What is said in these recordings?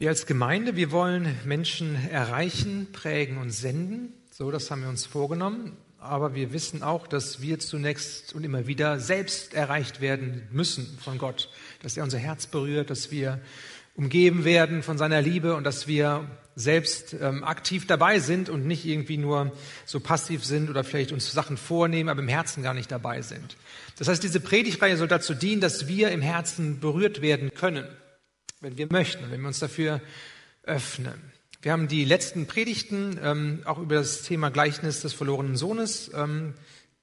Wir als Gemeinde, wir wollen Menschen erreichen, prägen und senden. So, das haben wir uns vorgenommen. Aber wir wissen auch, dass wir zunächst und immer wieder selbst erreicht werden müssen von Gott. Dass er unser Herz berührt, dass wir umgeben werden von seiner Liebe und dass wir selbst ähm, aktiv dabei sind und nicht irgendwie nur so passiv sind oder vielleicht uns Sachen vornehmen, aber im Herzen gar nicht dabei sind. Das heißt, diese Predigtreihe soll dazu dienen, dass wir im Herzen berührt werden können wenn wir möchten, wenn wir uns dafür öffnen. Wir haben die letzten Predigten ähm, auch über das Thema Gleichnis des verlorenen Sohnes ähm,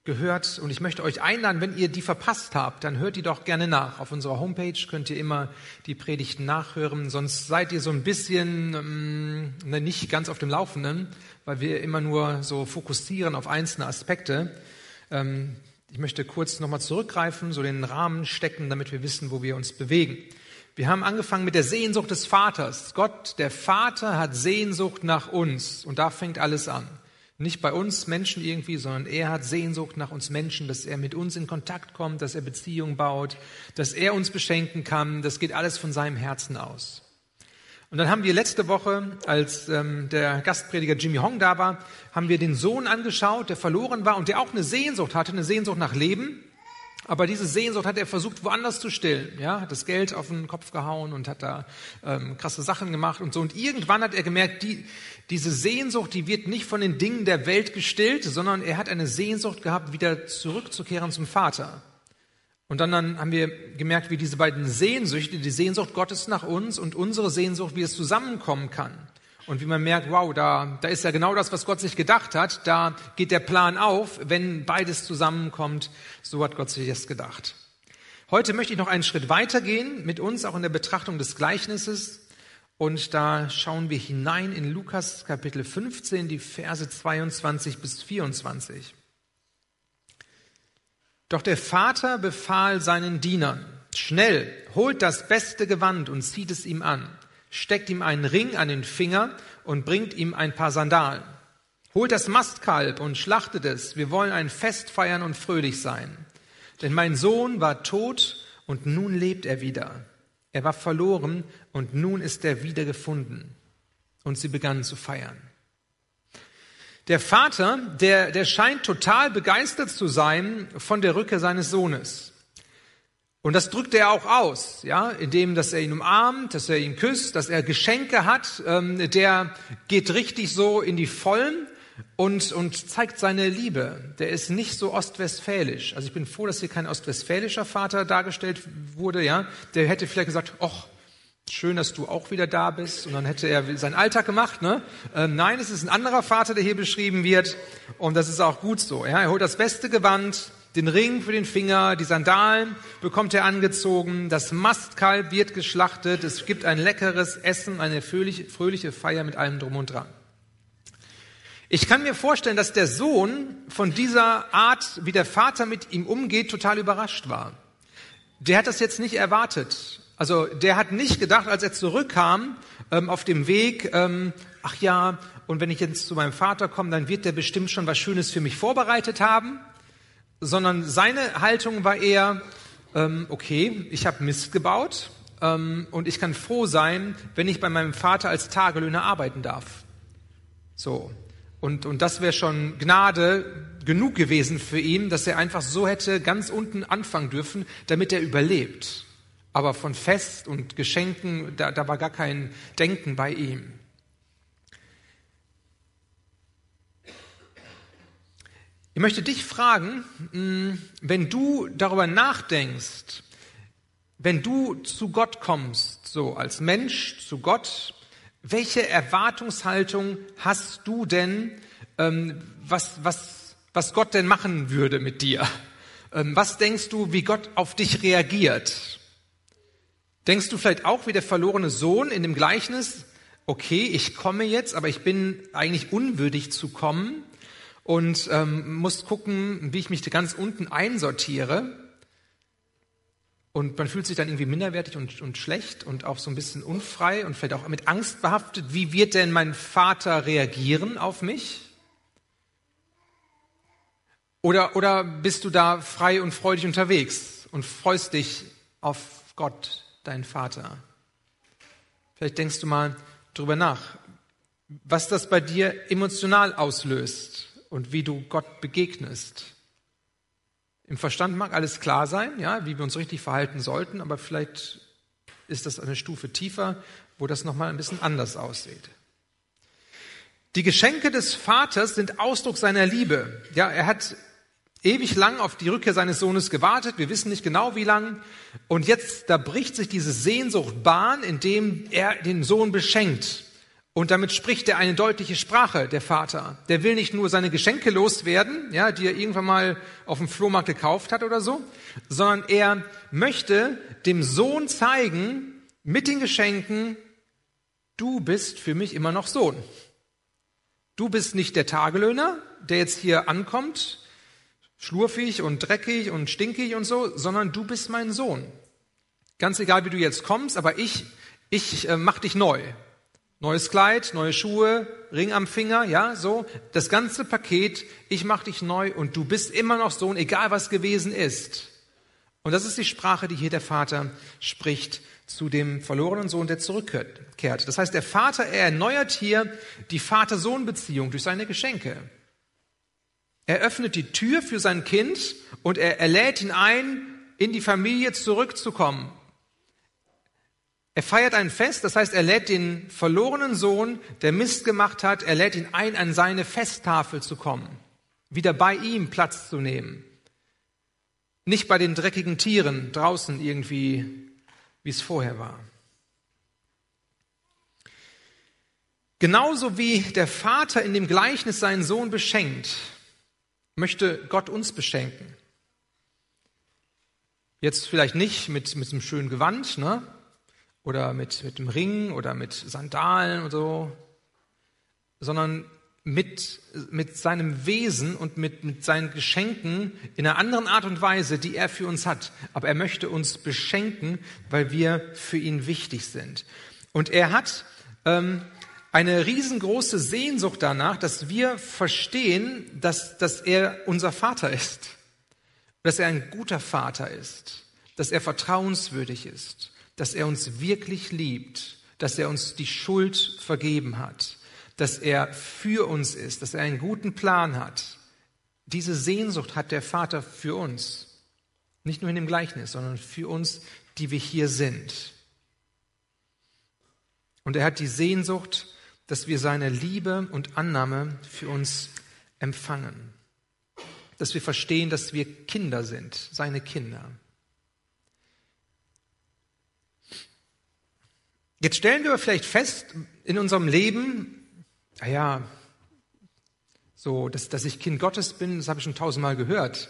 gehört und ich möchte euch einladen, wenn ihr die verpasst habt, dann hört die doch gerne nach. Auf unserer Homepage könnt ihr immer die Predigten nachhören, sonst seid ihr so ein bisschen ähm, ne, nicht ganz auf dem Laufenden, weil wir immer nur so fokussieren auf einzelne Aspekte. Ähm, ich möchte kurz nochmal zurückgreifen, so den Rahmen stecken, damit wir wissen, wo wir uns bewegen. Wir haben angefangen mit der Sehnsucht des Vaters. Gott, der Vater, hat Sehnsucht nach uns. Und da fängt alles an. Nicht bei uns Menschen irgendwie, sondern er hat Sehnsucht nach uns Menschen, dass er mit uns in Kontakt kommt, dass er Beziehungen baut, dass er uns beschenken kann. Das geht alles von seinem Herzen aus. Und dann haben wir letzte Woche, als ähm, der Gastprediger Jimmy Hong da war, haben wir den Sohn angeschaut, der verloren war und der auch eine Sehnsucht hatte, eine Sehnsucht nach Leben. Aber diese Sehnsucht hat er versucht, woanders zu stillen. Ja, hat das Geld auf den Kopf gehauen und hat da ähm, krasse Sachen gemacht und so. Und irgendwann hat er gemerkt, die, diese Sehnsucht, die wird nicht von den Dingen der Welt gestillt, sondern er hat eine Sehnsucht gehabt, wieder zurückzukehren zum Vater. Und dann, dann haben wir gemerkt, wie diese beiden Sehnsüchte, die Sehnsucht Gottes nach uns und unsere Sehnsucht, wie es zusammenkommen kann. Und wie man merkt, wow, da, da ist ja genau das, was Gott sich gedacht hat. Da geht der Plan auf, wenn beides zusammenkommt. So hat Gott sich das gedacht. Heute möchte ich noch einen Schritt weitergehen mit uns, auch in der Betrachtung des Gleichnisses. Und da schauen wir hinein in Lukas Kapitel 15, die Verse 22 bis 24. Doch der Vater befahl seinen Dienern, schnell, holt das beste Gewand und zieht es ihm an steckt ihm einen Ring an den Finger und bringt ihm ein paar Sandalen. Holt das Mastkalb und schlachtet es. Wir wollen ein Fest feiern und fröhlich sein. Denn mein Sohn war tot und nun lebt er wieder. Er war verloren und nun ist er wieder gefunden. Und sie begannen zu feiern. Der Vater, der, der scheint total begeistert zu sein von der Rückkehr seines Sohnes. Und das drückt er auch aus, ja, indem, dass er ihn umarmt, dass er ihn küsst, dass er Geschenke hat. Ähm, der geht richtig so in die Vollen und, und zeigt seine Liebe. Der ist nicht so ostwestfälisch. Also ich bin froh, dass hier kein ostwestfälischer Vater dargestellt wurde, ja. Der hätte vielleicht gesagt, ach, schön, dass du auch wieder da bist. Und dann hätte er seinen Alltag gemacht, ne? Ähm, nein, es ist ein anderer Vater, der hier beschrieben wird. Und das ist auch gut so, ja. Er holt das beste Gewand, den Ring für den Finger, die Sandalen bekommt er angezogen, das Mastkalb wird geschlachtet, es gibt ein leckeres Essen, eine fröhliche Feier mit allem drum und dran. Ich kann mir vorstellen, dass der Sohn von dieser Art, wie der Vater mit ihm umgeht, total überrascht war. Der hat das jetzt nicht erwartet. Also der hat nicht gedacht, als er zurückkam ähm, auf dem Weg, ähm, ach ja, und wenn ich jetzt zu meinem Vater komme, dann wird der bestimmt schon was Schönes für mich vorbereitet haben sondern seine Haltung war eher, ähm, okay, ich habe Mist gebaut ähm, und ich kann froh sein, wenn ich bei meinem Vater als Tagelöhner arbeiten darf. So. Und, und das wäre schon Gnade genug gewesen für ihn, dass er einfach so hätte ganz unten anfangen dürfen, damit er überlebt. Aber von Fest und Geschenken, da, da war gar kein Denken bei ihm. Ich möchte dich fragen, hm, wenn du darüber nachdenkst, wenn du zu Gott kommst, so als Mensch zu Gott, welche Erwartungshaltung hast du denn, ähm, was, was, was Gott denn machen würde mit dir? Ähm, was denkst du, wie Gott auf dich reagiert? Denkst du vielleicht auch wie der verlorene Sohn in dem Gleichnis, okay, ich komme jetzt, aber ich bin eigentlich unwürdig zu kommen und ähm, muss gucken, wie ich mich ganz unten einsortiere. Und man fühlt sich dann irgendwie minderwertig und, und schlecht und auch so ein bisschen unfrei und vielleicht auch mit Angst behaftet. Wie wird denn mein Vater reagieren auf mich? Oder, oder bist du da frei und freudig unterwegs und freust dich auf Gott, dein Vater? Vielleicht denkst du mal drüber nach, was das bei dir emotional auslöst und wie du Gott begegnest. Im Verstand mag alles klar sein, ja, wie wir uns richtig verhalten sollten, aber vielleicht ist das eine Stufe tiefer, wo das nochmal ein bisschen anders aussieht. Die Geschenke des Vaters sind Ausdruck seiner Liebe. Ja, er hat ewig lang auf die Rückkehr seines Sohnes gewartet. Wir wissen nicht genau wie lang. Und jetzt, da bricht sich diese Sehnsucht Bahn, indem er den Sohn beschenkt. Und damit spricht er eine deutliche Sprache, der Vater. Der will nicht nur seine Geschenke loswerden, ja, die er irgendwann mal auf dem Flohmarkt gekauft hat oder so, sondern er möchte dem Sohn zeigen, mit den Geschenken, du bist für mich immer noch Sohn. Du bist nicht der Tagelöhner, der jetzt hier ankommt, schlurfig und dreckig und stinkig und so, sondern du bist mein Sohn. Ganz egal, wie du jetzt kommst, aber ich, ich äh, mach dich neu. Neues Kleid, neue Schuhe, Ring am Finger, ja, so. Das ganze Paket, ich mach dich neu und du bist immer noch Sohn, egal was gewesen ist. Und das ist die Sprache, die hier der Vater spricht zu dem verlorenen Sohn, der zurückkehrt. Das heißt, der Vater, er erneuert hier die Vater-Sohn-Beziehung durch seine Geschenke. Er öffnet die Tür für sein Kind und er, er lädt ihn ein, in die Familie zurückzukommen. Er feiert ein Fest, das heißt, er lädt den verlorenen Sohn, der Mist gemacht hat, er lädt ihn ein, an seine Festtafel zu kommen, wieder bei ihm Platz zu nehmen. Nicht bei den dreckigen Tieren draußen irgendwie, wie es vorher war. Genauso wie der Vater in dem Gleichnis seinen Sohn beschenkt, möchte Gott uns beschenken. Jetzt vielleicht nicht mit, mit einem schönen Gewand, ne? Oder mit, mit dem Ring oder mit Sandalen und so, sondern mit, mit seinem Wesen und mit, mit seinen Geschenken in einer anderen Art und Weise, die er für uns hat. Aber er möchte uns beschenken, weil wir für ihn wichtig sind. Und er hat ähm, eine riesengroße Sehnsucht danach, dass wir verstehen, dass, dass er unser Vater ist, dass er ein guter Vater ist, dass er vertrauenswürdig ist dass er uns wirklich liebt, dass er uns die Schuld vergeben hat, dass er für uns ist, dass er einen guten Plan hat. Diese Sehnsucht hat der Vater für uns. Nicht nur in dem Gleichnis, sondern für uns, die wir hier sind. Und er hat die Sehnsucht, dass wir seine Liebe und Annahme für uns empfangen. Dass wir verstehen, dass wir Kinder sind, seine Kinder. Jetzt stellen wir vielleicht fest in unserem Leben, naja, so, dass, dass ich Kind Gottes bin, das habe ich schon tausendmal gehört.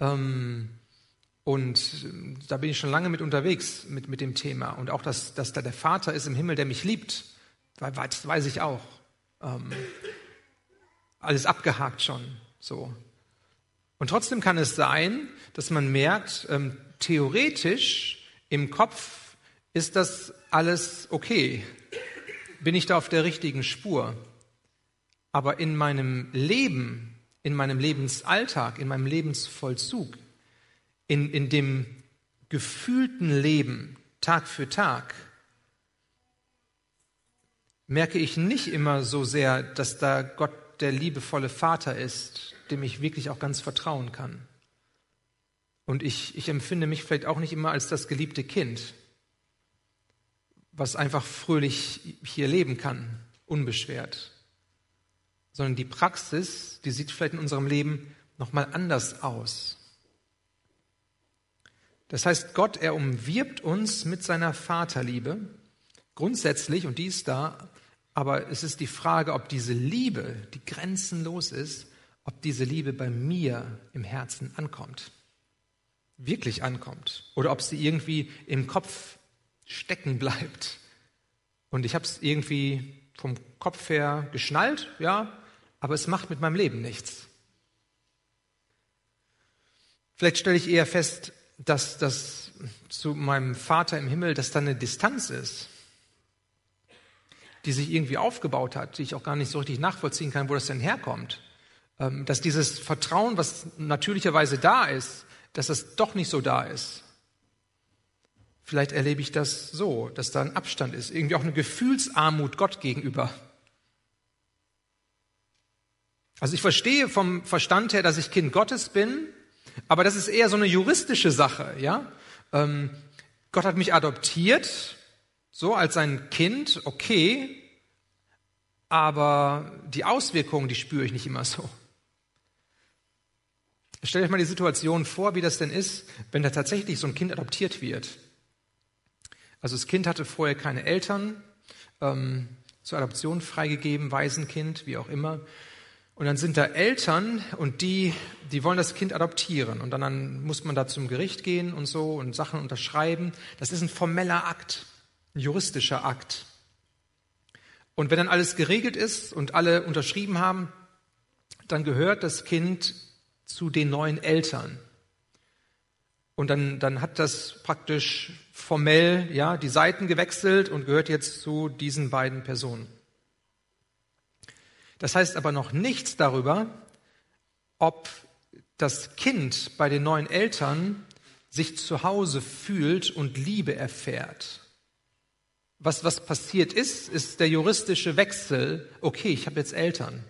Ähm, und äh, da bin ich schon lange mit unterwegs mit, mit dem Thema. Und auch, dass, dass da der Vater ist im Himmel, der mich liebt, das weiß ich auch. Ähm, alles abgehakt schon. So. Und trotzdem kann es sein, dass man merkt, ähm, theoretisch im Kopf ist das alles okay? Bin ich da auf der richtigen Spur? Aber in meinem Leben, in meinem Lebensalltag, in meinem Lebensvollzug, in, in dem gefühlten Leben Tag für Tag, merke ich nicht immer so sehr, dass da Gott der liebevolle Vater ist, dem ich wirklich auch ganz vertrauen kann. Und ich, ich empfinde mich vielleicht auch nicht immer als das geliebte Kind was einfach fröhlich hier leben kann, unbeschwert. Sondern die Praxis, die sieht vielleicht in unserem Leben nochmal anders aus. Das heißt, Gott, er umwirbt uns mit seiner Vaterliebe, grundsätzlich, und die ist da, aber es ist die Frage, ob diese Liebe, die grenzenlos ist, ob diese Liebe bei mir im Herzen ankommt, wirklich ankommt, oder ob sie irgendwie im Kopf stecken bleibt. Und ich habe es irgendwie vom Kopf her geschnallt, ja, aber es macht mit meinem Leben nichts. Vielleicht stelle ich eher fest, dass das zu meinem Vater im Himmel, dass da eine Distanz ist, die sich irgendwie aufgebaut hat, die ich auch gar nicht so richtig nachvollziehen kann, wo das denn herkommt. Ähm, dass dieses Vertrauen, was natürlicherweise da ist, dass das doch nicht so da ist. Vielleicht erlebe ich das so, dass da ein Abstand ist, irgendwie auch eine Gefühlsarmut Gott gegenüber. Also ich verstehe vom Verstand her, dass ich Kind Gottes bin, aber das ist eher so eine juristische Sache, ja. Ähm, Gott hat mich adoptiert, so als sein Kind, okay, aber die Auswirkungen, die spüre ich nicht immer so. Stellt euch mal die Situation vor, wie das denn ist, wenn da tatsächlich so ein Kind adoptiert wird. Also das Kind hatte vorher keine Eltern, ähm, zur Adoption freigegeben, Waisenkind, wie auch immer. Und dann sind da Eltern und die, die wollen das Kind adoptieren. Und dann, dann muss man da zum Gericht gehen und so und Sachen unterschreiben. Das ist ein formeller Akt, ein juristischer Akt. Und wenn dann alles geregelt ist und alle unterschrieben haben, dann gehört das Kind zu den neuen Eltern. Und dann, dann hat das praktisch formell ja, die Seiten gewechselt und gehört jetzt zu diesen beiden Personen. Das heißt aber noch nichts darüber, ob das Kind bei den neuen Eltern sich zu Hause fühlt und Liebe erfährt. Was, was passiert ist, ist der juristische Wechsel, okay, ich habe jetzt Eltern.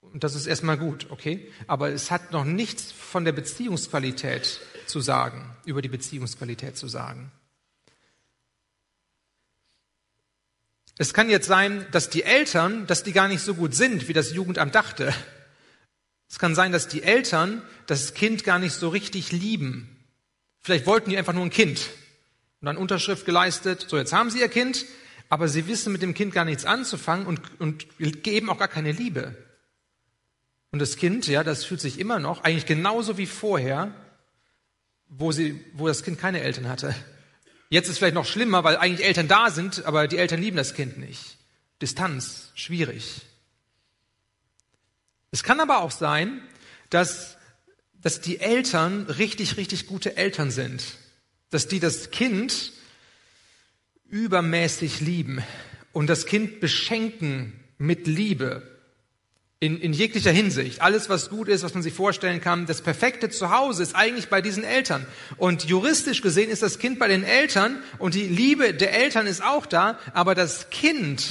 Und das ist erstmal gut, okay? Aber es hat noch nichts von der Beziehungsqualität zu sagen, über die Beziehungsqualität zu sagen. Es kann jetzt sein, dass die Eltern, dass die gar nicht so gut sind, wie das Jugendamt dachte. Es kann sein, dass die Eltern das Kind gar nicht so richtig lieben. Vielleicht wollten die einfach nur ein Kind und dann Unterschrift geleistet, so jetzt haben sie ihr Kind, aber sie wissen mit dem Kind gar nichts anzufangen und, und geben auch gar keine Liebe. Und das Kind, ja, das fühlt sich immer noch eigentlich genauso wie vorher, wo sie, wo das Kind keine Eltern hatte. Jetzt ist vielleicht noch schlimmer, weil eigentlich Eltern da sind, aber die Eltern lieben das Kind nicht. Distanz, schwierig. Es kann aber auch sein, dass, dass die Eltern richtig, richtig gute Eltern sind. Dass die das Kind übermäßig lieben und das Kind beschenken mit Liebe in, in jeglicher Hinsicht. Alles, was gut ist, was man sich vorstellen kann. Das perfekte Zuhause ist eigentlich bei diesen Eltern. Und juristisch gesehen ist das Kind bei den Eltern und die Liebe der Eltern ist auch da, aber das Kind,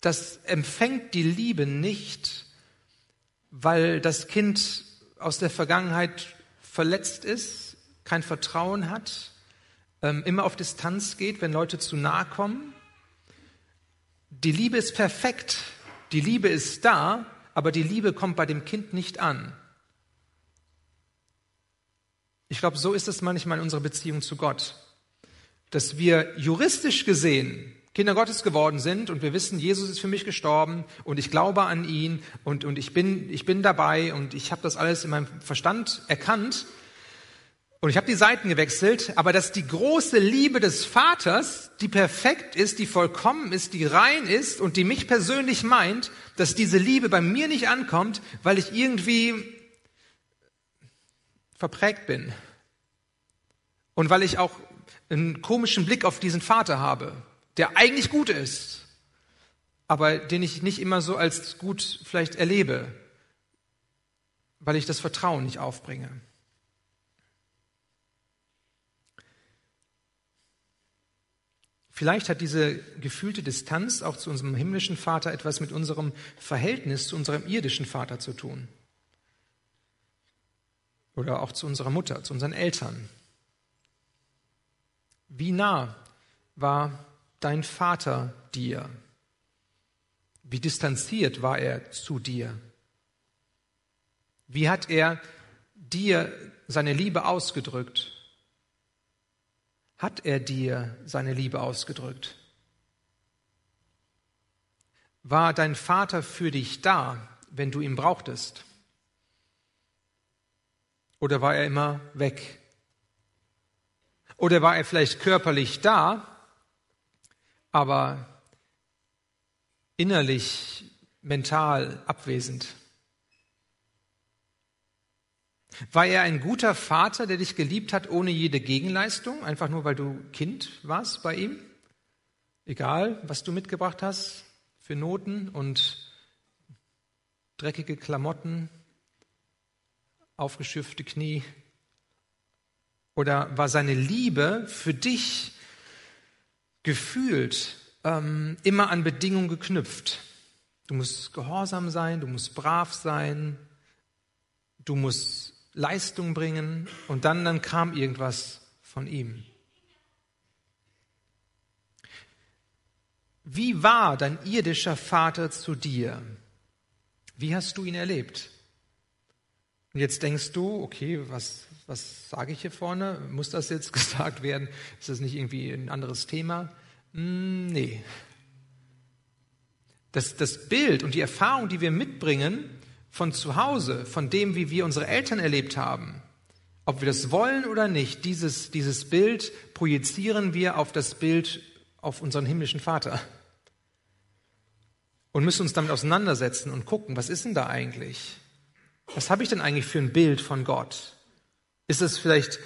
das empfängt die Liebe nicht, weil das Kind aus der Vergangenheit verletzt ist, kein Vertrauen hat, ähm, immer auf Distanz geht, wenn Leute zu nahe kommen. Die Liebe ist perfekt, die Liebe ist da, aber die Liebe kommt bei dem Kind nicht an. Ich glaube, so ist es manchmal in unserer Beziehung zu Gott, dass wir juristisch gesehen Kinder Gottes geworden sind und wir wissen, Jesus ist für mich gestorben und ich glaube an ihn und, und ich, bin, ich bin dabei und ich habe das alles in meinem Verstand erkannt, und ich habe die Seiten gewechselt, aber dass die große Liebe des Vaters, die perfekt ist, die vollkommen ist, die rein ist und die mich persönlich meint, dass diese Liebe bei mir nicht ankommt, weil ich irgendwie verprägt bin. Und weil ich auch einen komischen Blick auf diesen Vater habe, der eigentlich gut ist, aber den ich nicht immer so als gut vielleicht erlebe, weil ich das Vertrauen nicht aufbringe. Vielleicht hat diese gefühlte Distanz auch zu unserem himmlischen Vater etwas mit unserem Verhältnis zu unserem irdischen Vater zu tun. Oder auch zu unserer Mutter, zu unseren Eltern. Wie nah war dein Vater dir? Wie distanziert war er zu dir? Wie hat er dir seine Liebe ausgedrückt? Hat er dir seine Liebe ausgedrückt? War dein Vater für dich da, wenn du ihn brauchtest? Oder war er immer weg? Oder war er vielleicht körperlich da, aber innerlich, mental abwesend? War er ein guter Vater, der dich geliebt hat ohne jede Gegenleistung, einfach nur weil du Kind warst bei ihm? Egal, was du mitgebracht hast für Noten und dreckige Klamotten, aufgeschürfte Knie. Oder war seine Liebe für dich gefühlt ähm, immer an Bedingungen geknüpft? Du musst gehorsam sein, du musst brav sein, du musst Leistung bringen und dann, dann kam irgendwas von ihm. Wie war dein irdischer Vater zu dir? Wie hast du ihn erlebt? Und jetzt denkst du, okay, was, was sage ich hier vorne? Muss das jetzt gesagt werden? Ist das nicht irgendwie ein anderes Thema? Hm, nee. Das, das Bild und die Erfahrung, die wir mitbringen von zu Hause, von dem, wie wir unsere Eltern erlebt haben, ob wir das wollen oder nicht, dieses, dieses Bild projizieren wir auf das Bild auf unseren himmlischen Vater und müssen uns damit auseinandersetzen und gucken, was ist denn da eigentlich? Was habe ich denn eigentlich für ein Bild von Gott? Ist es vielleicht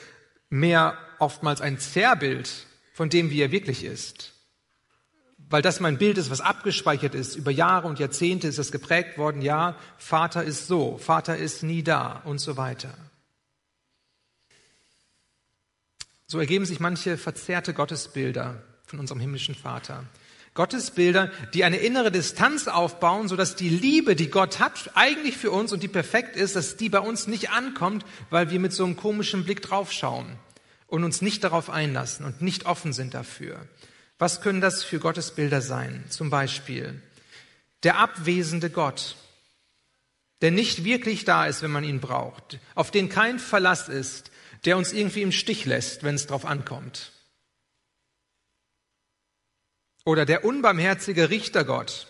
mehr oftmals ein Zerrbild von dem, wie er wirklich ist? Weil das mein Bild ist, was abgespeichert ist. Über Jahre und Jahrzehnte ist das geprägt worden. Ja, Vater ist so, Vater ist nie da und so weiter. So ergeben sich manche verzerrte Gottesbilder von unserem himmlischen Vater. Gottesbilder, die eine innere Distanz aufbauen, sodass die Liebe, die Gott hat, eigentlich für uns und die perfekt ist, dass die bei uns nicht ankommt, weil wir mit so einem komischen Blick draufschauen und uns nicht darauf einlassen und nicht offen sind dafür. Was können das für Gottesbilder sein? Zum Beispiel der abwesende Gott, der nicht wirklich da ist, wenn man ihn braucht, auf den kein Verlass ist, der uns irgendwie im Stich lässt, wenn es drauf ankommt. Oder der unbarmherzige Richtergott,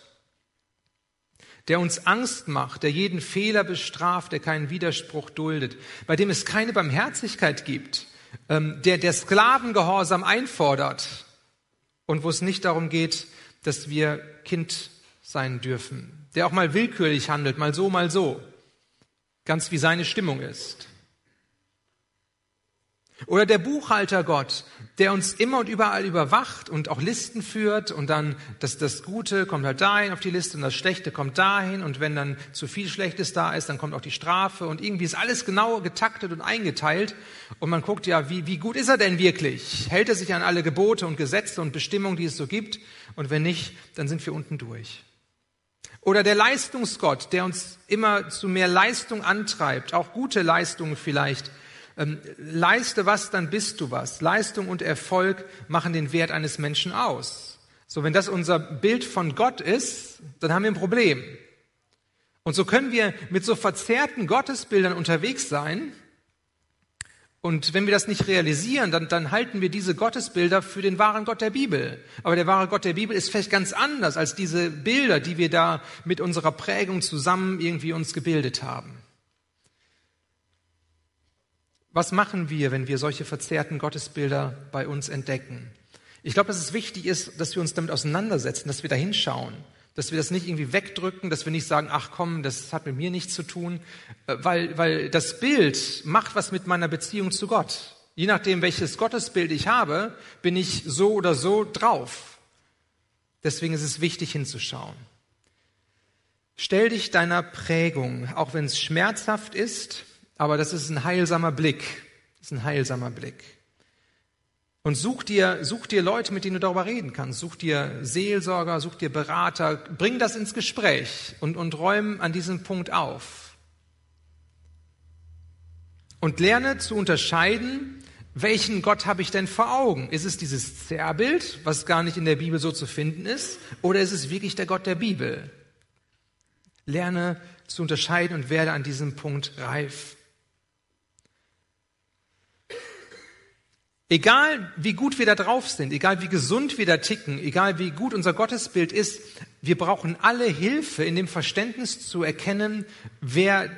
der uns Angst macht, der jeden Fehler bestraft, der keinen Widerspruch duldet, bei dem es keine Barmherzigkeit gibt, ähm, der der Sklavengehorsam einfordert und wo es nicht darum geht, dass wir Kind sein dürfen, der auch mal willkürlich handelt, mal so, mal so, ganz wie seine Stimmung ist. Oder der Buchhalter Gott, der uns immer und überall überwacht und auch Listen führt und dann das, das Gute kommt halt dahin auf die Liste und das Schlechte kommt dahin und wenn dann zu viel Schlechtes da ist, dann kommt auch die Strafe und irgendwie ist alles genau getaktet und eingeteilt und man guckt ja, wie, wie gut ist er denn wirklich? Hält er sich an alle Gebote und Gesetze und Bestimmungen, die es so gibt? Und wenn nicht, dann sind wir unten durch. Oder der Leistungsgott, der uns immer zu mehr Leistung antreibt, auch gute Leistungen vielleicht, ähm, leiste was, dann bist du was. Leistung und Erfolg machen den Wert eines Menschen aus. So, wenn das unser Bild von Gott ist, dann haben wir ein Problem. Und so können wir mit so verzerrten Gottesbildern unterwegs sein. Und wenn wir das nicht realisieren, dann, dann halten wir diese Gottesbilder für den wahren Gott der Bibel. Aber der wahre Gott der Bibel ist vielleicht ganz anders als diese Bilder, die wir da mit unserer Prägung zusammen irgendwie uns gebildet haben. Was machen wir, wenn wir solche verzerrten Gottesbilder bei uns entdecken? Ich glaube, dass es wichtig ist, dass wir uns damit auseinandersetzen, dass wir da hinschauen, dass wir das nicht irgendwie wegdrücken, dass wir nicht sagen, ach komm, das hat mit mir nichts zu tun, äh, weil, weil das Bild macht was mit meiner Beziehung zu Gott. Je nachdem, welches Gottesbild ich habe, bin ich so oder so drauf. Deswegen ist es wichtig hinzuschauen. Stell dich deiner Prägung, auch wenn es schmerzhaft ist, aber das ist ein heilsamer Blick. Das ist ein heilsamer Blick. Und such dir, such dir Leute, mit denen du darüber reden kannst. Such dir Seelsorger, such dir Berater. Bring das ins Gespräch und, und räum an diesem Punkt auf. Und lerne zu unterscheiden, welchen Gott habe ich denn vor Augen? Ist es dieses Zerrbild, was gar nicht in der Bibel so zu finden ist? Oder ist es wirklich der Gott der Bibel? Lerne zu unterscheiden und werde an diesem Punkt reif. Egal wie gut wir da drauf sind, egal wie gesund wir da ticken, egal wie gut unser Gottesbild ist, wir brauchen alle Hilfe in dem Verständnis zu erkennen, wer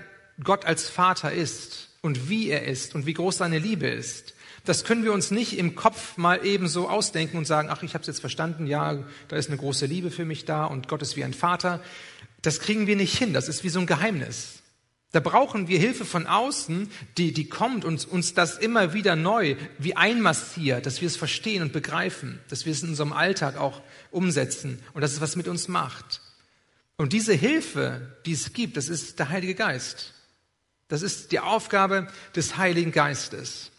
Gott als Vater ist und wie er ist und wie groß seine Liebe ist. Das können wir uns nicht im Kopf mal eben so ausdenken und sagen, ach, ich habe es jetzt verstanden, ja, da ist eine große Liebe für mich da und Gott ist wie ein Vater. Das kriegen wir nicht hin, das ist wie so ein Geheimnis. Da brauchen wir Hilfe von außen, die, die kommt und uns das immer wieder neu wie einmassiert, dass wir es verstehen und begreifen, dass wir es in unserem Alltag auch umsetzen und dass es was mit uns macht. Und diese Hilfe, die es gibt, das ist der Heilige Geist. Das ist die Aufgabe des Heiligen Geistes.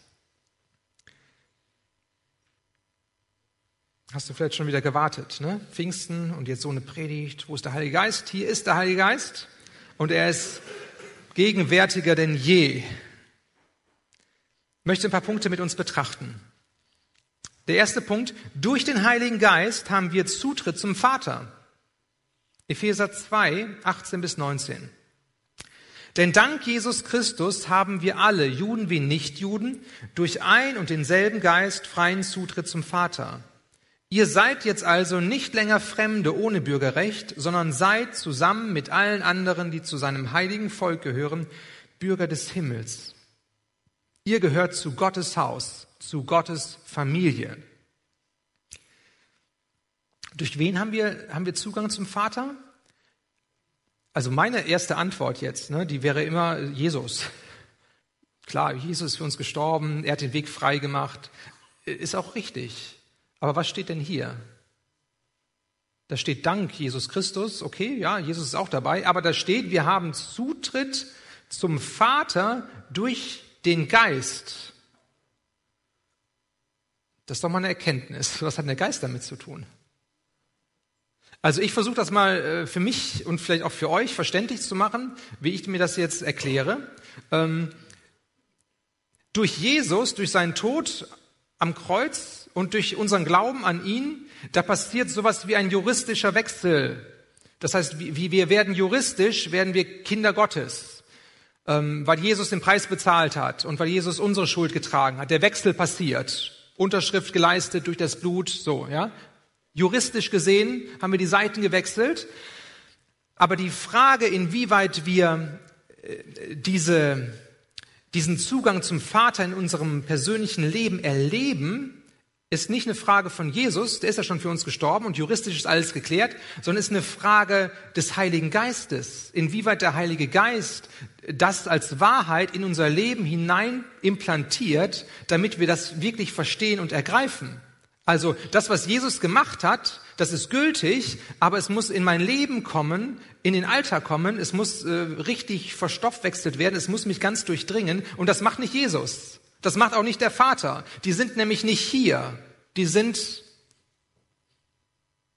Hast du vielleicht schon wieder gewartet, ne? Pfingsten und jetzt so eine Predigt. Wo ist der Heilige Geist? Hier ist der Heilige Geist und er ist gegenwärtiger denn je. Ich möchte ein paar Punkte mit uns betrachten. Der erste Punkt, durch den Heiligen Geist haben wir Zutritt zum Vater. Epheser 2, 18 bis 19. Denn dank Jesus Christus haben wir alle, Juden wie Nichtjuden, durch ein und denselben Geist freien Zutritt zum Vater. Ihr seid jetzt also nicht länger Fremde ohne Bürgerrecht, sondern seid zusammen mit allen anderen, die zu seinem heiligen Volk gehören, Bürger des Himmels. Ihr gehört zu Gottes Haus, zu Gottes Familie. Durch wen haben wir, haben wir Zugang zum Vater? Also meine erste Antwort jetzt, ne, die wäre immer Jesus. Klar, Jesus ist für uns gestorben, er hat den Weg frei gemacht, ist auch richtig. Aber was steht denn hier? Da steht Dank Jesus Christus, okay, ja, Jesus ist auch dabei, aber da steht, wir haben Zutritt zum Vater durch den Geist. Das ist doch mal eine Erkenntnis. Was hat der Geist damit zu tun? Also ich versuche das mal äh, für mich und vielleicht auch für euch verständlich zu machen, wie ich mir das jetzt erkläre. Ähm, durch Jesus, durch seinen Tod am Kreuz und durch unseren Glauben an ihn, da passiert sowas wie ein juristischer Wechsel. Das heißt, wie wir werden juristisch, werden wir Kinder Gottes, ähm, weil Jesus den Preis bezahlt hat und weil Jesus unsere Schuld getragen hat. Der Wechsel passiert, Unterschrift geleistet durch das Blut, so ja. Juristisch gesehen haben wir die Seiten gewechselt, aber die Frage, inwieweit wir äh, diese, diesen Zugang zum Vater in unserem persönlichen Leben erleben, ist nicht eine Frage von Jesus, der ist ja schon für uns gestorben und juristisch ist alles geklärt, sondern ist eine Frage des Heiligen Geistes. Inwieweit der Heilige Geist das als Wahrheit in unser Leben hinein implantiert, damit wir das wirklich verstehen und ergreifen. Also das, was Jesus gemacht hat, das ist gültig, aber es muss in mein Leben kommen, in den Alltag kommen, es muss äh, richtig verstoffwechselt werden, es muss mich ganz durchdringen und das macht nicht Jesus. Das macht auch nicht der Vater. Die sind nämlich nicht hier. Die sind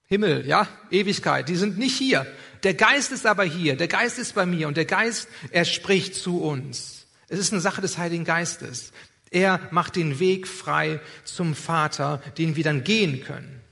Himmel, ja, Ewigkeit. Die sind nicht hier. Der Geist ist aber hier. Der Geist ist bei mir und der Geist, er spricht zu uns. Es ist eine Sache des Heiligen Geistes. Er macht den Weg frei zum Vater, den wir dann gehen können.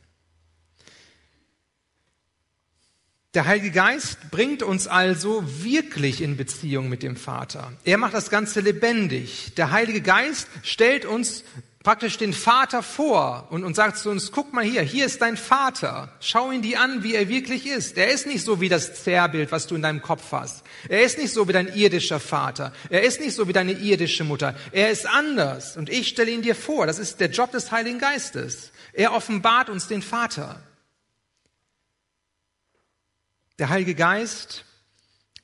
Der Heilige Geist bringt uns also wirklich in Beziehung mit dem Vater. Er macht das Ganze lebendig. Der Heilige Geist stellt uns praktisch den Vater vor und, und sagt zu uns, guck mal hier, hier ist dein Vater. Schau ihn dir an, wie er wirklich ist. Er ist nicht so wie das Zerrbild, was du in deinem Kopf hast. Er ist nicht so wie dein irdischer Vater. Er ist nicht so wie deine irdische Mutter. Er ist anders und ich stelle ihn dir vor. Das ist der Job des Heiligen Geistes. Er offenbart uns den Vater. Der Heilige Geist,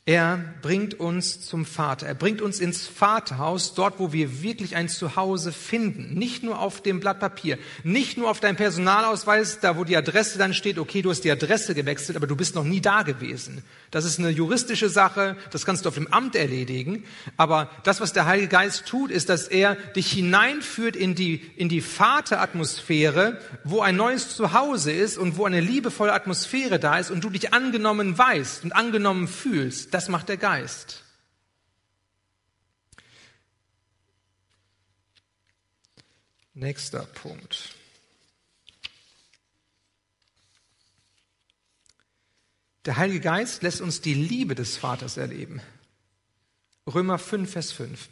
er bringt uns zum Vater. Er bringt uns ins Vaterhaus, dort, wo wir wirklich ein Zuhause finden. Nicht nur auf dem Blatt Papier, nicht nur auf deinem Personalausweis, da wo die Adresse dann steht, okay, du hast die Adresse gewechselt, aber du bist noch nie da gewesen. Das ist eine juristische Sache, das kannst du auf dem Amt erledigen. Aber das, was der Heilige Geist tut, ist, dass er dich hineinführt in die, in die Vateratmosphäre, wo ein neues Zuhause ist und wo eine liebevolle Atmosphäre da ist und du dich angenommen weißt und angenommen fühlst. Das macht der Geist. Nächster Punkt. Der Heilige Geist lässt uns die Liebe des Vaters erleben. Römer 5, Vers 5.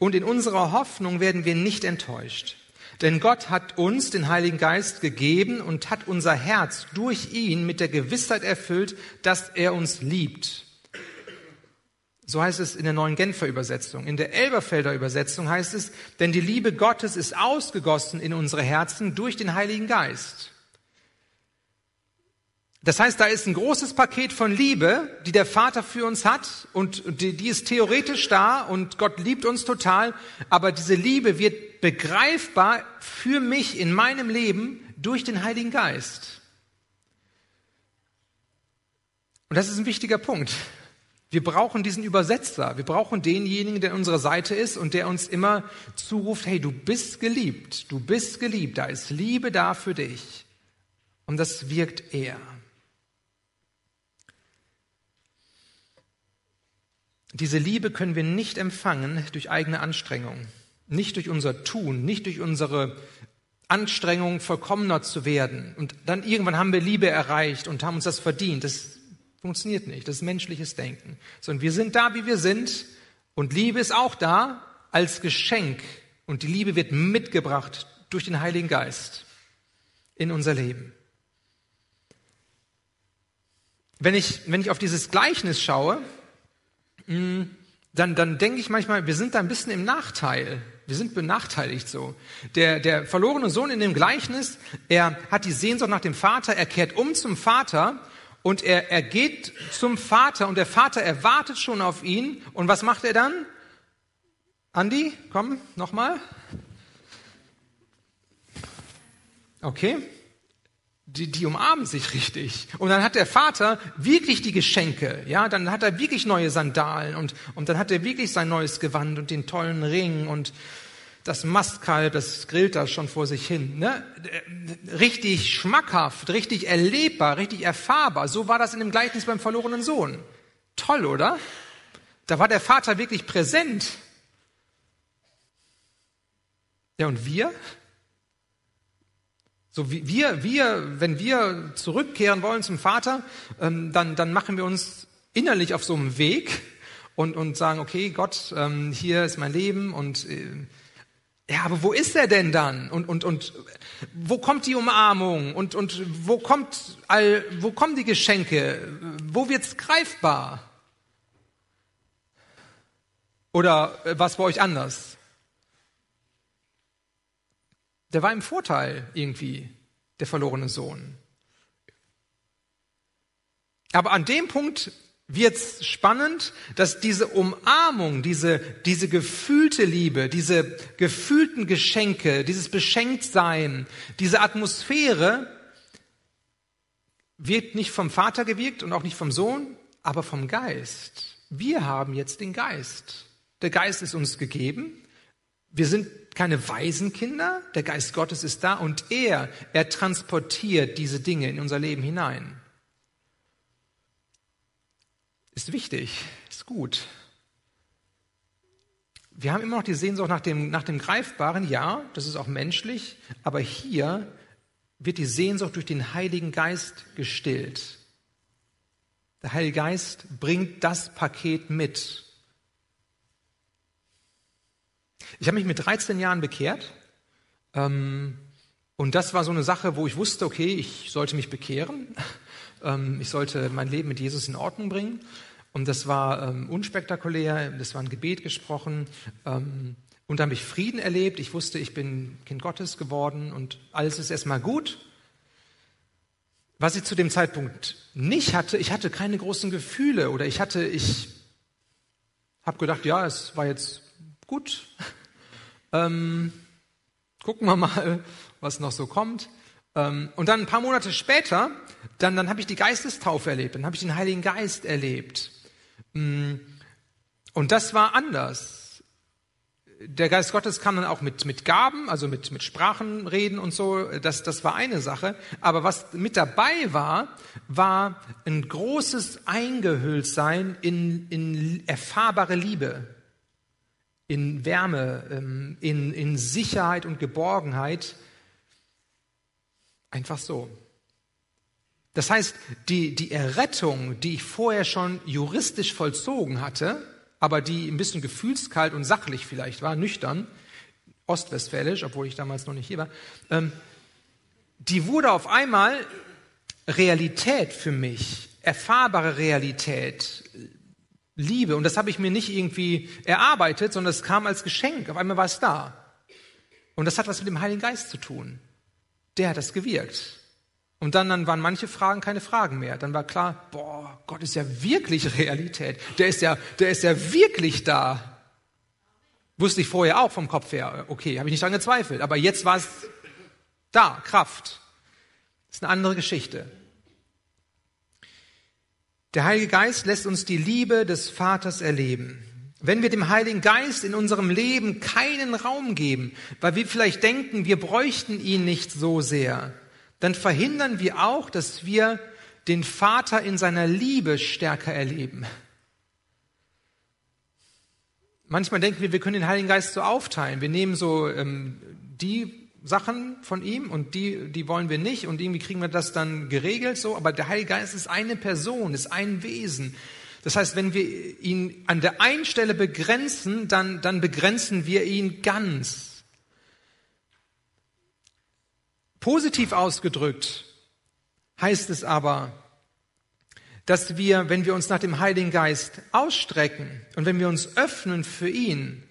Und in unserer Hoffnung werden wir nicht enttäuscht. Denn Gott hat uns den Heiligen Geist gegeben und hat unser Herz durch ihn mit der Gewissheit erfüllt, dass er uns liebt. So heißt es in der neuen Genfer Übersetzung. In der Elberfelder Übersetzung heißt es, denn die Liebe Gottes ist ausgegossen in unsere Herzen durch den Heiligen Geist. Das heißt, da ist ein großes Paket von Liebe, die der Vater für uns hat und die, die ist theoretisch da und Gott liebt uns total, aber diese Liebe wird begreifbar für mich in meinem Leben durch den Heiligen Geist. Und das ist ein wichtiger Punkt. Wir brauchen diesen Übersetzer. Wir brauchen denjenigen, der an unserer Seite ist und der uns immer zuruft, hey, du bist geliebt, du bist geliebt, da ist Liebe da für dich. Und das wirkt er. Diese Liebe können wir nicht empfangen durch eigene Anstrengung, nicht durch unser Tun, nicht durch unsere Anstrengung, vollkommener zu werden. Und dann irgendwann haben wir Liebe erreicht und haben uns das verdient. Das funktioniert nicht. Das ist menschliches Denken. Sondern wir sind da, wie wir sind. Und Liebe ist auch da als Geschenk. Und die Liebe wird mitgebracht durch den Heiligen Geist in unser Leben. Wenn ich, wenn ich auf dieses Gleichnis schaue, hm, dann, dann denke ich manchmal, wir sind da ein bisschen im Nachteil. Wir sind benachteiligt so. Der, der verlorene Sohn in dem Gleichnis, er hat die Sehnsucht nach dem Vater, er kehrt um zum Vater und er, er geht zum Vater und der Vater erwartet schon auf ihn. Und was macht er dann? Andi, komm, nochmal. Okay die, die umarmen sich richtig. Und dann hat der Vater wirklich die Geschenke, ja, dann hat er wirklich neue Sandalen und, und dann hat er wirklich sein neues Gewand und den tollen Ring und das Mastkalb, das grillt da schon vor sich hin. Ne? Richtig schmackhaft, richtig erlebbar, richtig erfahrbar. So war das in dem Gleichnis beim verlorenen Sohn. Toll, oder? Da war der Vater wirklich präsent. Ja, und wir? So wir, wir, wenn wir zurückkehren wollen zum Vater, ähm, dann, dann machen wir uns innerlich auf so einem Weg und, und sagen, okay, Gott, ähm, hier ist mein Leben und äh, ja, aber wo ist er denn dann? Und, und, und wo kommt die Umarmung? Und, und wo kommt all, wo kommen die Geschenke? Wo wird's greifbar? Oder äh, was bei euch anders? der war im Vorteil irgendwie, der verlorene Sohn. Aber an dem Punkt wird's spannend, dass diese Umarmung, diese, diese gefühlte Liebe, diese gefühlten Geschenke, dieses Beschenktsein, diese Atmosphäre wird nicht vom Vater gewirkt und auch nicht vom Sohn, aber vom Geist. Wir haben jetzt den Geist. Der Geist ist uns gegeben. Wir sind keine Waisenkinder, der Geist Gottes ist da und er, er transportiert diese Dinge in unser Leben hinein. Ist wichtig, ist gut. Wir haben immer noch die Sehnsucht nach dem, nach dem Greifbaren, ja, das ist auch menschlich, aber hier wird die Sehnsucht durch den Heiligen Geist gestillt. Der Heilige Geist bringt das Paket mit. Ich habe mich mit 13 Jahren bekehrt. Ähm, und das war so eine Sache, wo ich wusste, okay, ich sollte mich bekehren. Ähm, ich sollte mein Leben mit Jesus in Ordnung bringen. Und das war ähm, unspektakulär. Das war ein Gebet gesprochen. Ähm, und da habe ich Frieden erlebt. Ich wusste, ich bin Kind Gottes geworden und alles ist erstmal gut. Was ich zu dem Zeitpunkt nicht hatte, ich hatte keine großen Gefühle oder ich hatte, ich habe gedacht, ja, es war jetzt gut. Ähm, gucken wir mal, was noch so kommt. Ähm, und dann ein paar Monate später, dann, dann habe ich die Geistestaufe erlebt, dann habe ich den Heiligen Geist erlebt. Mm, und das war anders. Der Geist Gottes kam dann auch mit, mit Gaben, also mit, mit Sprachen reden und so. Das, das war eine Sache. Aber was mit dabei war, war ein großes Eingehülltsein in, in erfahrbare Liebe in Wärme, ähm, in, in Sicherheit und Geborgenheit. Einfach so. Das heißt, die, die Errettung, die ich vorher schon juristisch vollzogen hatte, aber die ein bisschen gefühlskalt und sachlich vielleicht war, nüchtern, ostwestfälisch, obwohl ich damals noch nicht hier war, ähm, die wurde auf einmal Realität für mich, erfahrbare Realität, Liebe. Und das habe ich mir nicht irgendwie erarbeitet, sondern es kam als Geschenk. Auf einmal war es da. Und das hat was mit dem Heiligen Geist zu tun. Der hat das gewirkt. Und dann, dann waren manche Fragen keine Fragen mehr. Dann war klar, boah, Gott ist ja wirklich Realität. Der ist ja, der ist ja wirklich da. Wusste ich vorher auch vom Kopf her. Okay, habe ich nicht dran gezweifelt. Aber jetzt war es da, Kraft. Das ist eine andere Geschichte. Der Heilige Geist lässt uns die Liebe des Vaters erleben. Wenn wir dem Heiligen Geist in unserem Leben keinen Raum geben, weil wir vielleicht denken, wir bräuchten ihn nicht so sehr, dann verhindern wir auch, dass wir den Vater in seiner Liebe stärker erleben. Manchmal denken wir, wir können den Heiligen Geist so aufteilen. Wir nehmen so ähm, die Sachen von ihm und die, die wollen wir nicht und irgendwie kriegen wir das dann geregelt so. Aber der Heilige Geist ist eine Person, ist ein Wesen. Das heißt, wenn wir ihn an der einen Stelle begrenzen, dann, dann begrenzen wir ihn ganz. Positiv ausgedrückt heißt es aber, dass wir, wenn wir uns nach dem Heiligen Geist ausstrecken und wenn wir uns öffnen für ihn,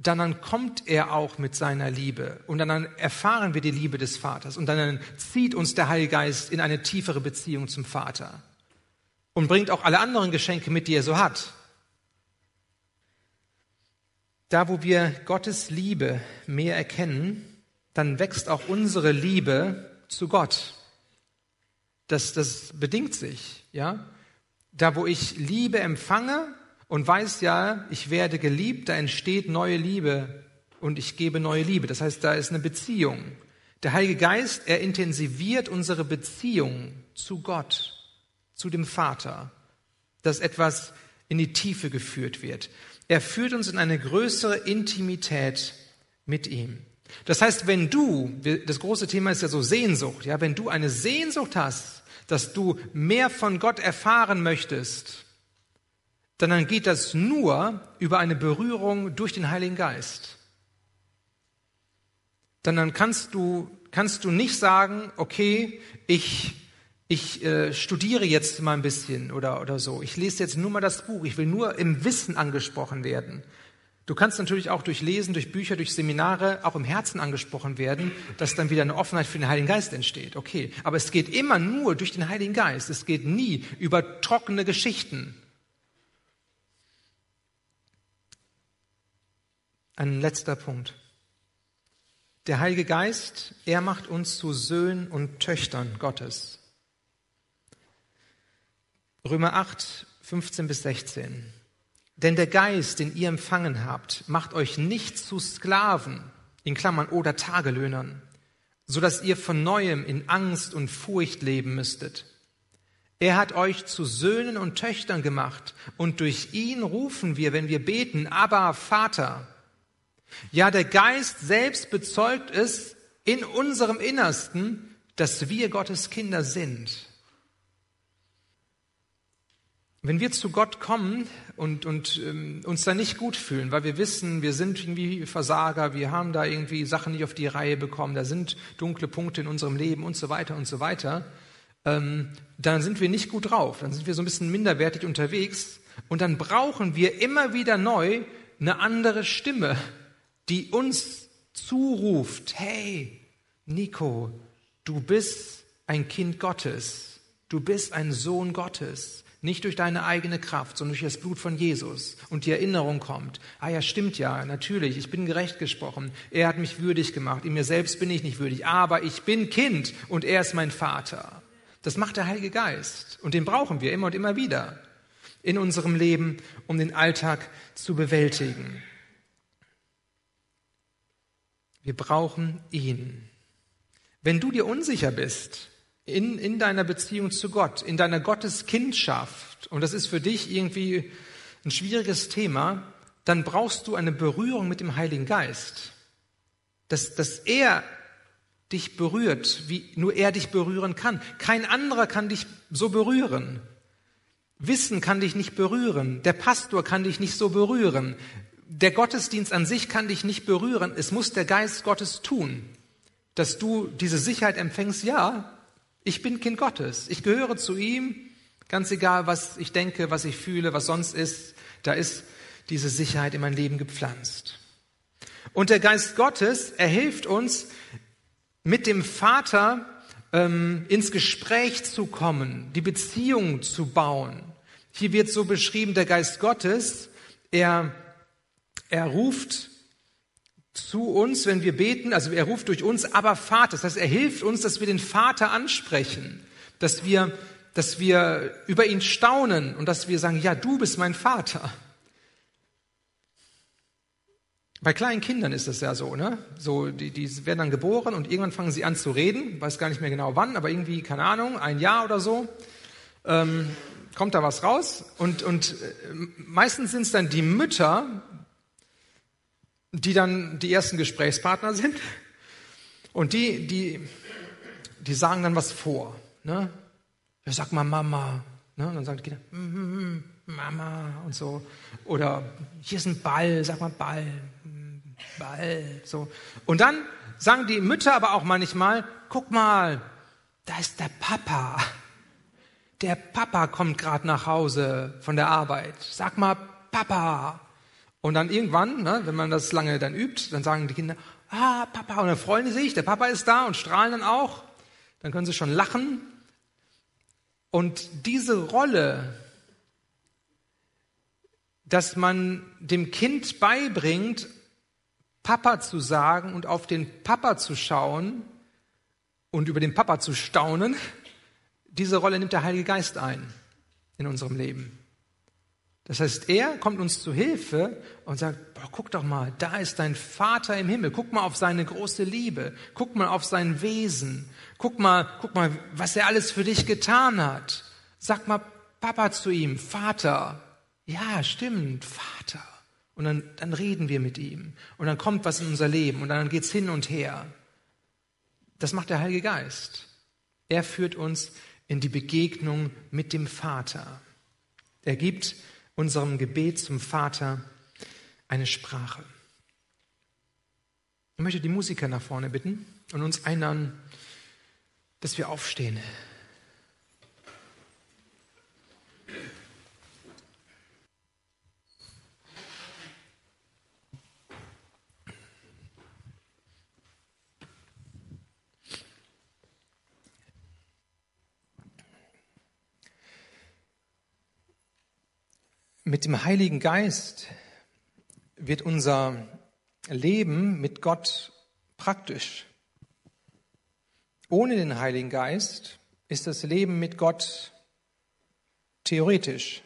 dann, kommt er auch mit seiner Liebe und dann, erfahren wir die Liebe des Vaters und dann, dann zieht uns der Heilige Geist in eine tiefere Beziehung zum Vater und bringt auch alle anderen Geschenke mit, die er so hat. Da, wo wir Gottes Liebe mehr erkennen, dann wächst auch unsere Liebe zu Gott. Das, das bedingt sich, ja. Da, wo ich Liebe empfange und weiß ja, ich werde geliebt, da entsteht neue Liebe und ich gebe neue Liebe. Das heißt, da ist eine Beziehung. Der Heilige Geist, er intensiviert unsere Beziehung zu Gott, zu dem Vater, dass etwas in die Tiefe geführt wird. Er führt uns in eine größere Intimität mit ihm. Das heißt, wenn du, das große Thema ist ja so Sehnsucht, ja, wenn du eine Sehnsucht hast, dass du mehr von Gott erfahren möchtest, dann, dann geht das nur über eine Berührung durch den Heiligen Geist. Dann, dann kannst du, kannst du nicht sagen, okay, ich, ich äh, studiere jetzt mal ein bisschen oder, oder so. Ich lese jetzt nur mal das Buch. Ich will nur im Wissen angesprochen werden. Du kannst natürlich auch durch Lesen, durch Bücher, durch Seminare auch im Herzen angesprochen werden, dass dann wieder eine Offenheit für den Heiligen Geist entsteht. Okay, aber es geht immer nur durch den Heiligen Geist. Es geht nie über trockene Geschichten. Ein letzter Punkt. Der Heilige Geist, er macht uns zu Söhnen und Töchtern Gottes. Römer 8, 15 bis 16. Denn der Geist, den ihr empfangen habt, macht euch nicht zu Sklaven, in Klammern oder Tagelöhnern, so dass ihr von neuem in Angst und Furcht leben müsstet. Er hat euch zu Söhnen und Töchtern gemacht und durch ihn rufen wir, wenn wir beten, aber Vater. Ja, der Geist selbst bezeugt es in unserem Innersten, dass wir Gottes Kinder sind. Wenn wir zu Gott kommen und, und ähm, uns da nicht gut fühlen, weil wir wissen, wir sind irgendwie Versager, wir haben da irgendwie Sachen nicht auf die Reihe bekommen, da sind dunkle Punkte in unserem Leben und so weiter und so weiter, ähm, dann sind wir nicht gut drauf, dann sind wir so ein bisschen minderwertig unterwegs und dann brauchen wir immer wieder neu eine andere Stimme, die uns zuruft, hey, Nico, du bist ein Kind Gottes, du bist ein Sohn Gottes. Nicht durch deine eigene Kraft, sondern durch das Blut von Jesus. Und die Erinnerung kommt. Ah ja, stimmt ja, natürlich, ich bin gerecht gesprochen. Er hat mich würdig gemacht. In mir selbst bin ich nicht würdig. Aber ich bin Kind und er ist mein Vater. Das macht der Heilige Geist. Und den brauchen wir immer und immer wieder in unserem Leben, um den Alltag zu bewältigen. Wir brauchen ihn. Wenn du dir unsicher bist, in, in deiner Beziehung zu Gott, in deiner Gotteskindschaft, und das ist für dich irgendwie ein schwieriges Thema, dann brauchst du eine Berührung mit dem Heiligen Geist. Dass, dass er dich berührt, wie nur er dich berühren kann. Kein anderer kann dich so berühren. Wissen kann dich nicht berühren. Der Pastor kann dich nicht so berühren. Der Gottesdienst an sich kann dich nicht berühren. Es muss der Geist Gottes tun, dass du diese Sicherheit empfängst. Ja, ich bin Kind Gottes. Ich gehöre zu ihm. Ganz egal, was ich denke, was ich fühle, was sonst ist, da ist diese Sicherheit in mein Leben gepflanzt. Und der Geist Gottes, er hilft uns, mit dem Vater ähm, ins Gespräch zu kommen, die Beziehung zu bauen. Hier wird so beschrieben, der Geist Gottes, er, er ruft zu uns, wenn wir beten, also er ruft durch uns, aber Vater. Das heißt, er hilft uns, dass wir den Vater ansprechen, dass wir, dass wir über ihn staunen und dass wir sagen, ja, du bist mein Vater. Bei kleinen Kindern ist das ja so, ne? So, die, die werden dann geboren und irgendwann fangen sie an zu reden, weiß gar nicht mehr genau wann, aber irgendwie, keine Ahnung, ein Jahr oder so, ähm, kommt da was raus und, und äh, meistens sind es dann die Mütter, die dann die ersten Gesprächspartner sind und die, die, die sagen dann was vor, ne? Ja, sag mal Mama, ne? Und dann sagen die Kinder, mm, Mama und so. Oder hier ist ein Ball, sag mal Ball, Ball, so. Und dann sagen die Mütter aber auch manchmal, guck mal, da ist der Papa. Der Papa kommt gerade nach Hause von der Arbeit. Sag mal Papa. Und dann irgendwann, ne, wenn man das lange dann übt, dann sagen die Kinder, ah, Papa. Und dann freuen sie sich, der Papa ist da und strahlen dann auch. Dann können sie schon lachen. Und diese Rolle, dass man dem Kind beibringt, Papa zu sagen und auf den Papa zu schauen und über den Papa zu staunen, diese Rolle nimmt der Heilige Geist ein in unserem Leben. Das heißt, er kommt uns zu Hilfe und sagt, boah, guck doch mal, da ist dein Vater im Himmel. Guck mal auf seine große Liebe. Guck mal auf sein Wesen. Guck mal, guck mal, was er alles für dich getan hat. Sag mal Papa zu ihm, Vater. Ja, stimmt, Vater. Und dann, dann reden wir mit ihm. Und dann kommt was in unser Leben und dann geht's hin und her. Das macht der Heilige Geist. Er führt uns in die Begegnung mit dem Vater. Er gibt unserem Gebet zum Vater eine Sprache. Ich möchte die Musiker nach vorne bitten und uns einladen, dass wir aufstehen. Mit dem Heiligen Geist wird unser Leben mit Gott praktisch. Ohne den Heiligen Geist ist das Leben mit Gott theoretisch.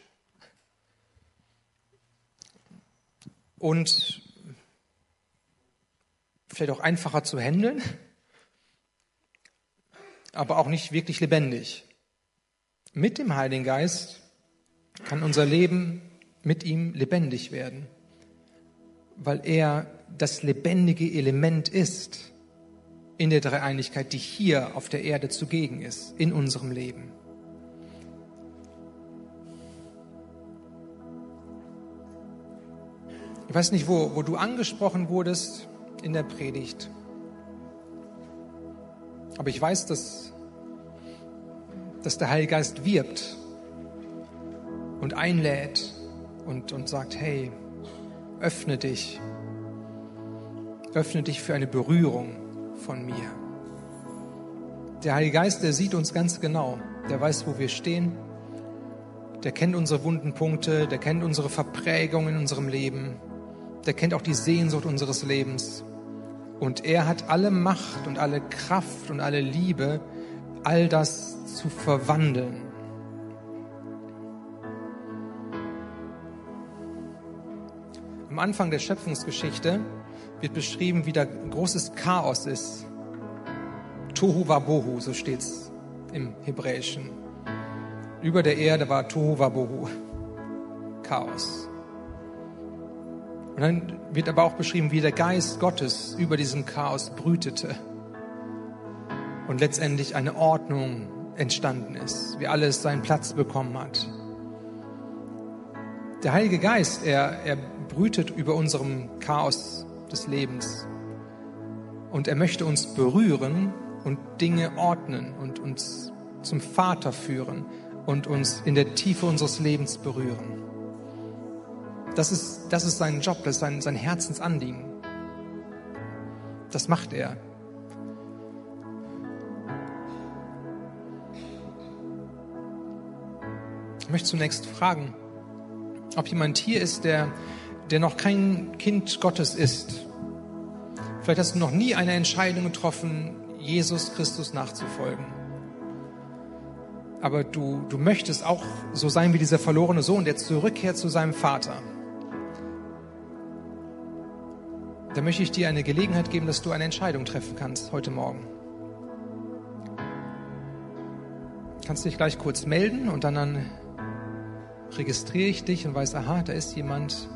Und vielleicht auch einfacher zu handeln, aber auch nicht wirklich lebendig. Mit dem Heiligen Geist kann unser Leben mit ihm lebendig werden, weil er das lebendige Element ist in der Dreieinigkeit, die hier auf der Erde zugegen ist, in unserem Leben. Ich weiß nicht, wo, wo du angesprochen wurdest in der Predigt, aber ich weiß, dass, dass der Heilige Geist wirbt und einlädt und, und sagt, hey, öffne dich. Öffne dich für eine Berührung von mir. Der Heilige Geist, der sieht uns ganz genau. Der weiß, wo wir stehen. Der kennt unsere wunden Punkte. Der kennt unsere Verprägungen in unserem Leben. Der kennt auch die Sehnsucht unseres Lebens. Und er hat alle Macht und alle Kraft und alle Liebe, all das zu verwandeln Am Anfang der Schöpfungsgeschichte wird beschrieben, wie da großes Chaos ist. Tohu Wabohu, so steht's im Hebräischen. Über der Erde war Tohu Wabohu, Chaos. Und dann wird aber auch beschrieben, wie der Geist Gottes über diesem Chaos brütete und letztendlich eine Ordnung entstanden ist, wie alles seinen Platz bekommen hat. Der Heilige Geist, er, er brütet über unserem Chaos des Lebens. Und er möchte uns berühren und Dinge ordnen und uns zum Vater führen und uns in der Tiefe unseres Lebens berühren. Das ist, das ist sein Job, das ist sein, sein Herzensanliegen. Das macht er. Ich möchte zunächst fragen, ob jemand hier ist, der der noch kein Kind Gottes ist. Vielleicht hast du noch nie eine Entscheidung getroffen, Jesus Christus nachzufolgen. Aber du, du möchtest auch so sein wie dieser verlorene Sohn, der zurückkehrt zu seinem Vater. dann möchte ich dir eine Gelegenheit geben, dass du eine Entscheidung treffen kannst heute Morgen. Kannst dich gleich kurz melden und dann, dann registriere ich dich und weiß, aha, da ist jemand.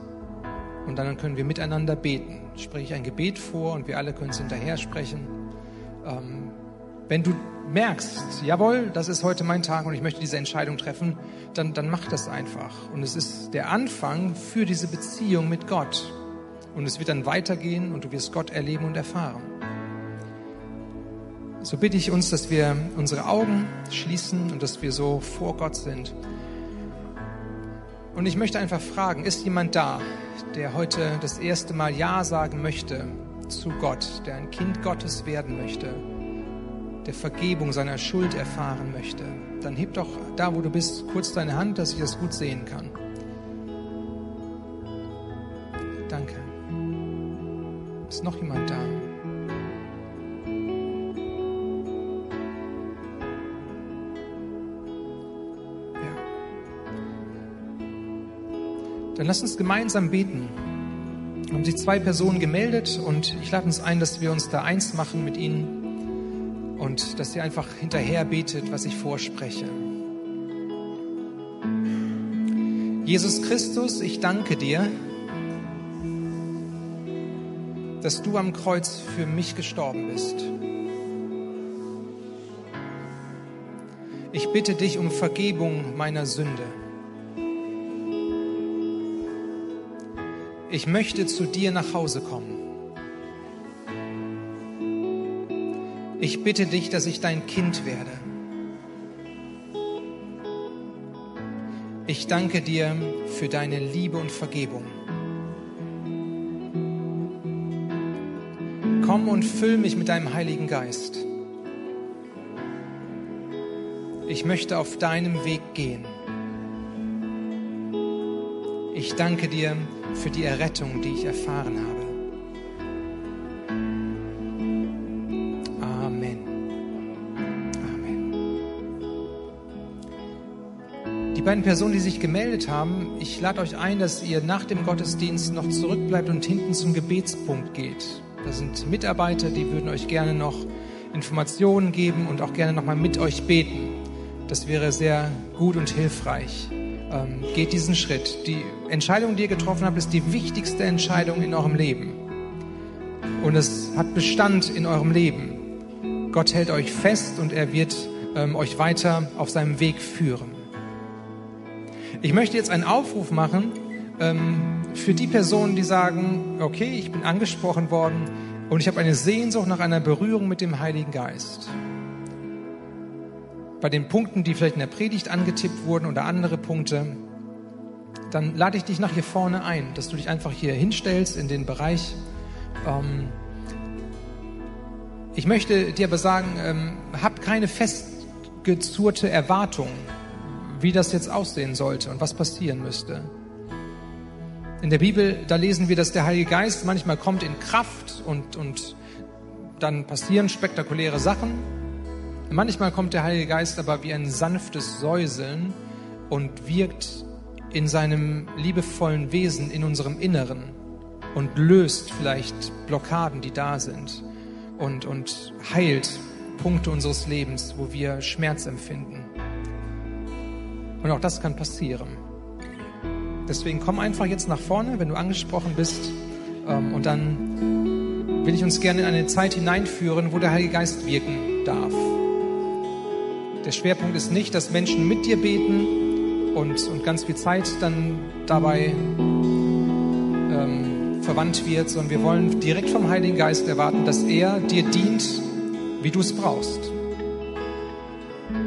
Und dann können wir miteinander beten. Spreche ich ein Gebet vor und wir alle können es hinterher sprechen. Ähm, wenn du merkst, jawohl, das ist heute mein Tag und ich möchte diese Entscheidung treffen, dann, dann mach das einfach. Und es ist der Anfang für diese Beziehung mit Gott. Und es wird dann weitergehen und du wirst Gott erleben und erfahren. So bitte ich uns, dass wir unsere Augen schließen und dass wir so vor Gott sind. Und ich möchte einfach fragen, ist jemand da, der heute das erste Mal Ja sagen möchte zu Gott, der ein Kind Gottes werden möchte, der Vergebung seiner Schuld erfahren möchte? Dann heb doch da, wo du bist, kurz deine Hand, dass ich das gut sehen kann. Dann lass uns gemeinsam beten. Haben sich zwei Personen gemeldet und ich lade uns ein, dass wir uns da eins machen mit ihnen und dass ihr einfach hinterher betet, was ich vorspreche. Jesus Christus, ich danke dir, dass du am Kreuz für mich gestorben bist. Ich bitte dich um Vergebung meiner Sünde. Ich möchte zu dir nach Hause kommen. Ich bitte dich, dass ich dein Kind werde. Ich danke dir für deine Liebe und Vergebung. Komm und füll mich mit deinem Heiligen Geist. Ich möchte auf deinem Weg gehen. Ich danke dir für die Errettung, die ich erfahren habe. Amen. Die beiden Personen, die sich gemeldet haben, ich lade euch ein, dass ihr nach dem Gottesdienst noch zurückbleibt und hinten zum Gebetspunkt geht. Da sind Mitarbeiter, die würden euch gerne noch Informationen geben und auch gerne nochmal mit euch beten. Das wäre sehr gut und hilfreich. Ähm, geht diesen Schritt. Die Entscheidung, die ihr getroffen habt, ist die wichtigste Entscheidung in eurem Leben. Und es hat Bestand in eurem Leben. Gott hält euch fest und er wird ähm, euch weiter auf seinem Weg führen. Ich möchte jetzt einen Aufruf machen, ähm, für die Personen, die sagen, okay, ich bin angesprochen worden und ich habe eine Sehnsucht nach einer Berührung mit dem Heiligen Geist. Bei den Punkten, die vielleicht in der Predigt angetippt wurden oder andere Punkte, dann lade ich dich nach hier vorne ein, dass du dich einfach hier hinstellst in den Bereich. Ähm, ich möchte dir aber sagen, ähm, hab keine festgezurrte Erwartung, wie das jetzt aussehen sollte und was passieren müsste. In der Bibel, da lesen wir, dass der Heilige Geist manchmal kommt in Kraft und, und dann passieren spektakuläre Sachen. Manchmal kommt der Heilige Geist aber wie ein sanftes Säuseln und wirkt in seinem liebevollen Wesen in unserem Inneren und löst vielleicht Blockaden, die da sind und, und heilt Punkte unseres Lebens, wo wir Schmerz empfinden. Und auch das kann passieren. Deswegen komm einfach jetzt nach vorne, wenn du angesprochen bist. Ähm, und dann will ich uns gerne in eine Zeit hineinführen, wo der Heilige Geist wirken darf. Der Schwerpunkt ist nicht, dass Menschen mit dir beten und, und ganz viel Zeit dann dabei ähm, verwandt wird, sondern wir wollen direkt vom Heiligen Geist erwarten, dass er dir dient, wie du es brauchst.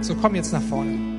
So komm jetzt nach vorne.